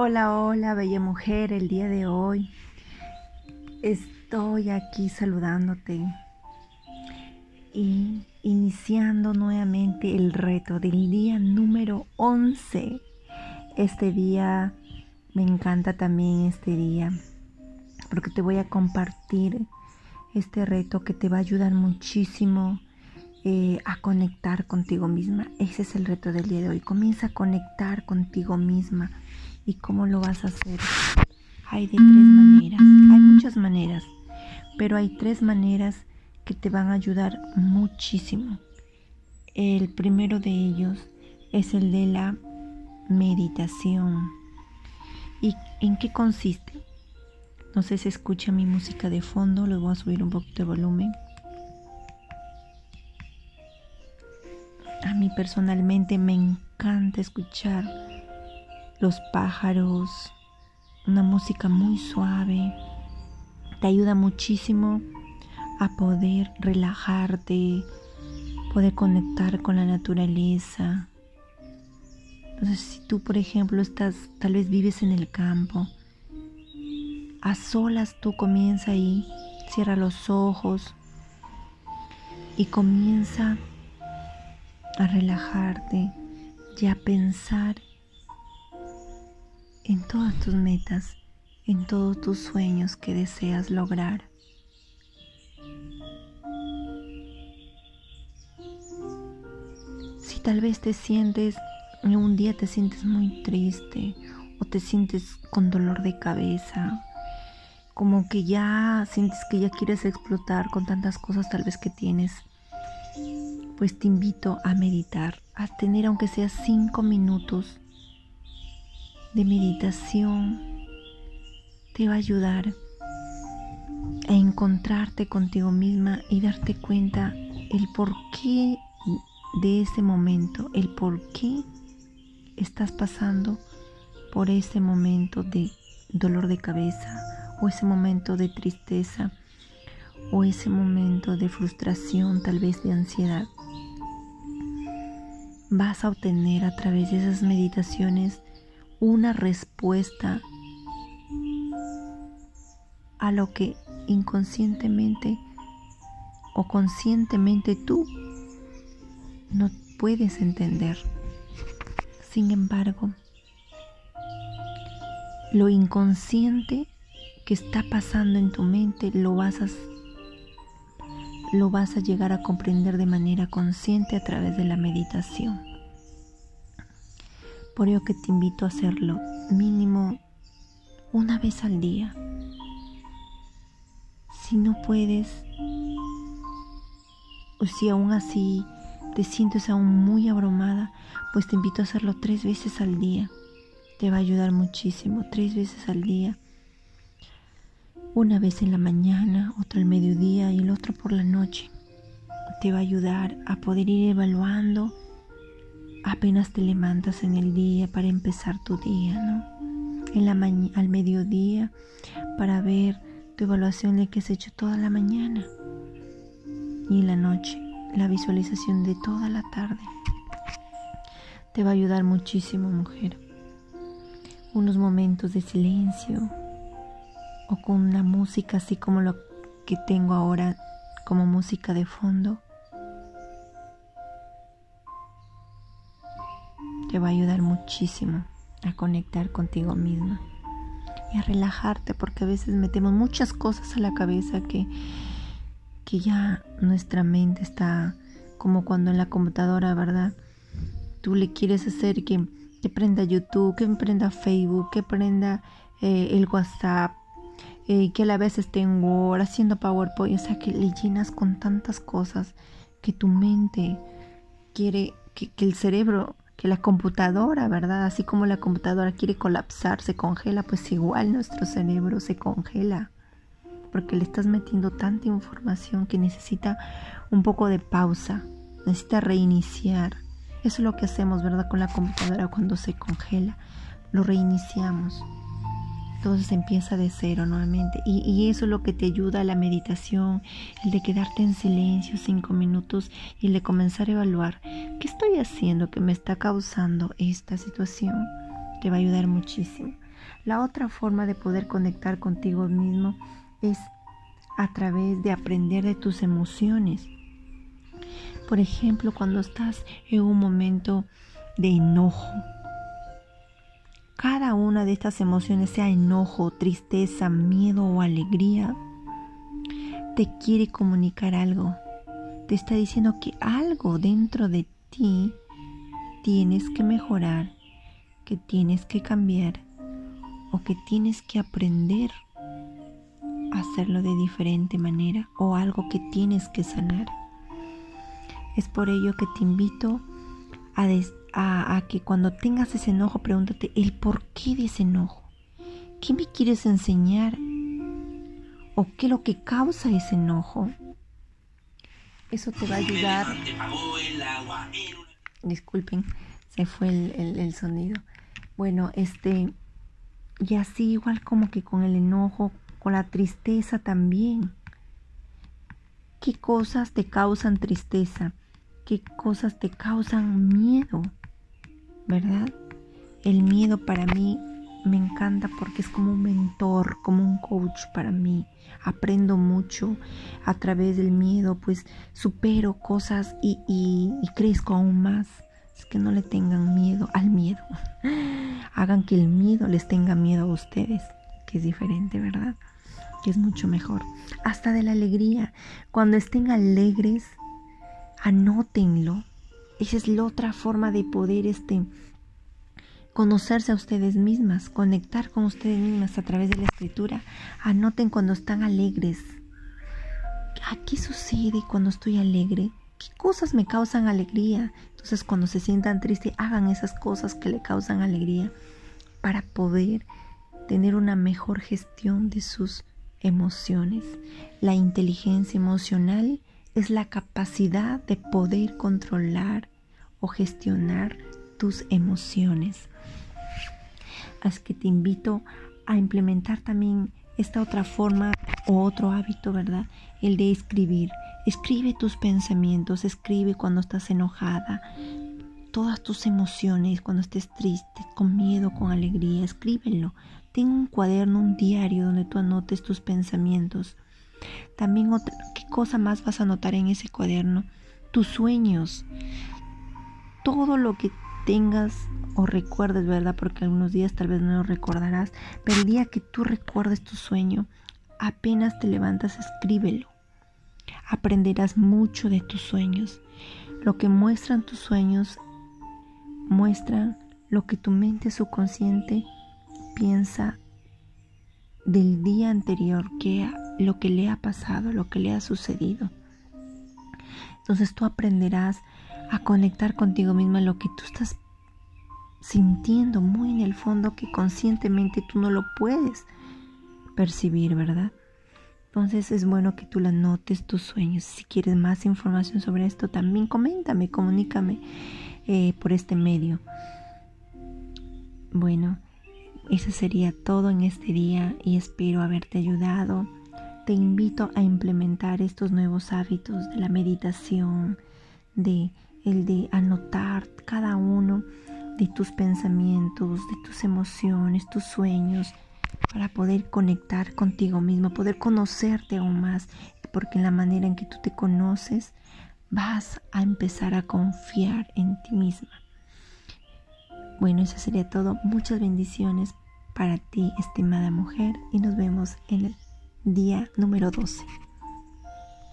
Hola, hola, bella mujer, el día de hoy estoy aquí saludándote y iniciando nuevamente el reto del día número 11. Este día me encanta también este día porque te voy a compartir este reto que te va a ayudar muchísimo eh, a conectar contigo misma. Ese es el reto del día de hoy. Comienza a conectar contigo misma ¿Y cómo lo vas a hacer? Hay de tres maneras, hay muchas maneras, pero hay tres maneras que te van a ayudar muchísimo. El primero de ellos es el de la meditación. ¿Y en qué consiste? No sé si escucha mi música de fondo, le voy a subir un poquito de volumen. A mí personalmente me encanta escuchar los pájaros, una música muy suave. Te ayuda muchísimo a poder relajarte, poder conectar con la naturaleza. Entonces, si tú, por ejemplo, estás, tal vez vives en el campo, a solas tú comienza ahí, cierra los ojos y comienza a relajarte y a pensar en todas tus metas, en todos tus sueños que deseas lograr. Si tal vez te sientes, un día te sientes muy triste o te sientes con dolor de cabeza, como que ya sientes que ya quieres explotar con tantas cosas tal vez que tienes, pues te invito a meditar, a tener aunque sea cinco minutos de meditación te va a ayudar a encontrarte contigo misma y darte cuenta el porqué de ese momento, el por qué estás pasando por ese momento de dolor de cabeza o ese momento de tristeza o ese momento de frustración, tal vez de ansiedad. Vas a obtener a través de esas meditaciones una respuesta a lo que inconscientemente o conscientemente tú no puedes entender. Sin embargo, lo inconsciente que está pasando en tu mente lo vas a lo vas a llegar a comprender de manera consciente a través de la meditación. Por ello que te invito a hacerlo mínimo una vez al día. Si no puedes, o si aún así te sientes aún muy abrumada, pues te invito a hacerlo tres veces al día. Te va a ayudar muchísimo, tres veces al día. Una vez en la mañana, otra al mediodía y el otro por la noche. Te va a ayudar a poder ir evaluando apenas te levantas en el día para empezar tu día, ¿no? En la al mediodía para ver tu evaluación de que has hecho toda la mañana y en la noche la visualización de toda la tarde. Te va a ayudar muchísimo, mujer. Unos momentos de silencio o con una música así como lo que tengo ahora como música de fondo va a ayudar muchísimo a conectar contigo misma y a relajarte porque a veces metemos muchas cosas a la cabeza que, que ya nuestra mente está como cuando en la computadora, ¿verdad? Tú le quieres hacer que, que prenda YouTube, que prenda Facebook, que prenda eh, el WhatsApp, eh, que a la vez esté en Word, haciendo PowerPoint, o sea que le llenas con tantas cosas que tu mente quiere, que el cerebro que la computadora, ¿verdad? Así como la computadora quiere colapsar, se congela, pues igual nuestro cerebro se congela, porque le estás metiendo tanta información que necesita un poco de pausa, necesita reiniciar. Eso es lo que hacemos, ¿verdad? Con la computadora cuando se congela, lo reiniciamos. Entonces empieza de cero nuevamente. Y, eso es lo que te ayuda a la meditación, el de quedarte en silencio cinco minutos y de comenzar a evaluar qué estoy haciendo que me está causando esta situación. Te va a ayudar muchísimo. La otra forma de poder conectar contigo mismo es a través de aprender de tus emociones. Por ejemplo, cuando estás en un momento de enojo, cada una de estas emociones, sea enojo, tristeza, miedo o alegría, te quiere comunicar algo. Te está diciendo que algo dentro de ti tienes que mejorar, que tienes que cambiar o que tienes que aprender a hacerlo de diferente manera o algo que tienes que sanar. Es por ello que te invito a, a, que cuando tengas ese enojo pregúntate el por qué de ese enojo. ¿Qué me quieres enseñar? ¿O qué es lo que causa ese enojo? Eso te va a ayudar. Disculpen, se fue el, el sonido. Bueno, este, y así igual como que con el enojo, con la tristeza también. ¿Qué cosas te causan tristeza? ¿Qué cosas te causan miedo? ¿Verdad? El miedo para mí me encanta porque es como un mentor, como un coach para mí. Aprendo mucho a través del miedo, pues supero cosas y, crezco aún más. Es que no le tengan miedo al miedo. Hagan que el miedo les tenga miedo a ustedes, que es diferente, ¿verdad? Que es mucho mejor. Hasta de la alegría. Cuando estén alegres, anótenlo. Esa es la otra forma de poder este, conocerse a ustedes mismas, conectar con ustedes mismas a través de la escritura. Anoten cuando están alegres. ¿Qué sucede cuando estoy alegre? ¿Qué cosas me causan alegría? Entonces cuando se sientan tristes, hagan esas cosas que le causan alegría para poder tener una mejor gestión de sus emociones. La inteligencia emocional es la capacidad de poder controlar o gestionar tus emociones. Así que te invito a implementar también esta otra forma o otro hábito, ¿verdad? El de escribir. Escribe tus pensamientos, escribe cuando estás enojada, todas tus emociones, cuando estés triste, con miedo, con alegría, escríbelo. Ten un cuaderno, un diario donde tú anotes tus pensamientos. También otra, ¿qué cosa más vas a anotar en ese cuaderno? Tus sueños. Todo lo que tengas o recuerdes, ¿verdad? Porque algunos días tal vez no lo recordarás, pero el día que tú recuerdes tu sueño, apenas te levantas, escríbelo aprenderás mucho de tus sueños. Lo que muestran tus sueños muestran lo que tu mente subconsciente piensa del día anterior, que lo que le ha pasado, lo que le ha sucedido. Entonces tú aprenderás a conectar contigo misma lo que tú estás sintiendo muy en el fondo que conscientemente tú no lo puedes percibir, ¿verdad? Entonces es bueno que tú la notes tus sueños. Si quieres más información sobre esto, también coméntame, comunícame eh, por este medio. Bueno, eso sería todo en este día y espero haberte ayudado. Te invito a implementar estos nuevos hábitos de la meditación, de el de anotar cada uno de tus pensamientos, de tus emociones, tus sueños para poder conectar contigo mismo, poder conocerte aún más, porque en la manera en que tú te conoces vas a empezar a confiar en ti misma. Bueno, eso sería todo. Muchas bendiciones para ti, estimada mujer, y nos vemos en el día número 12.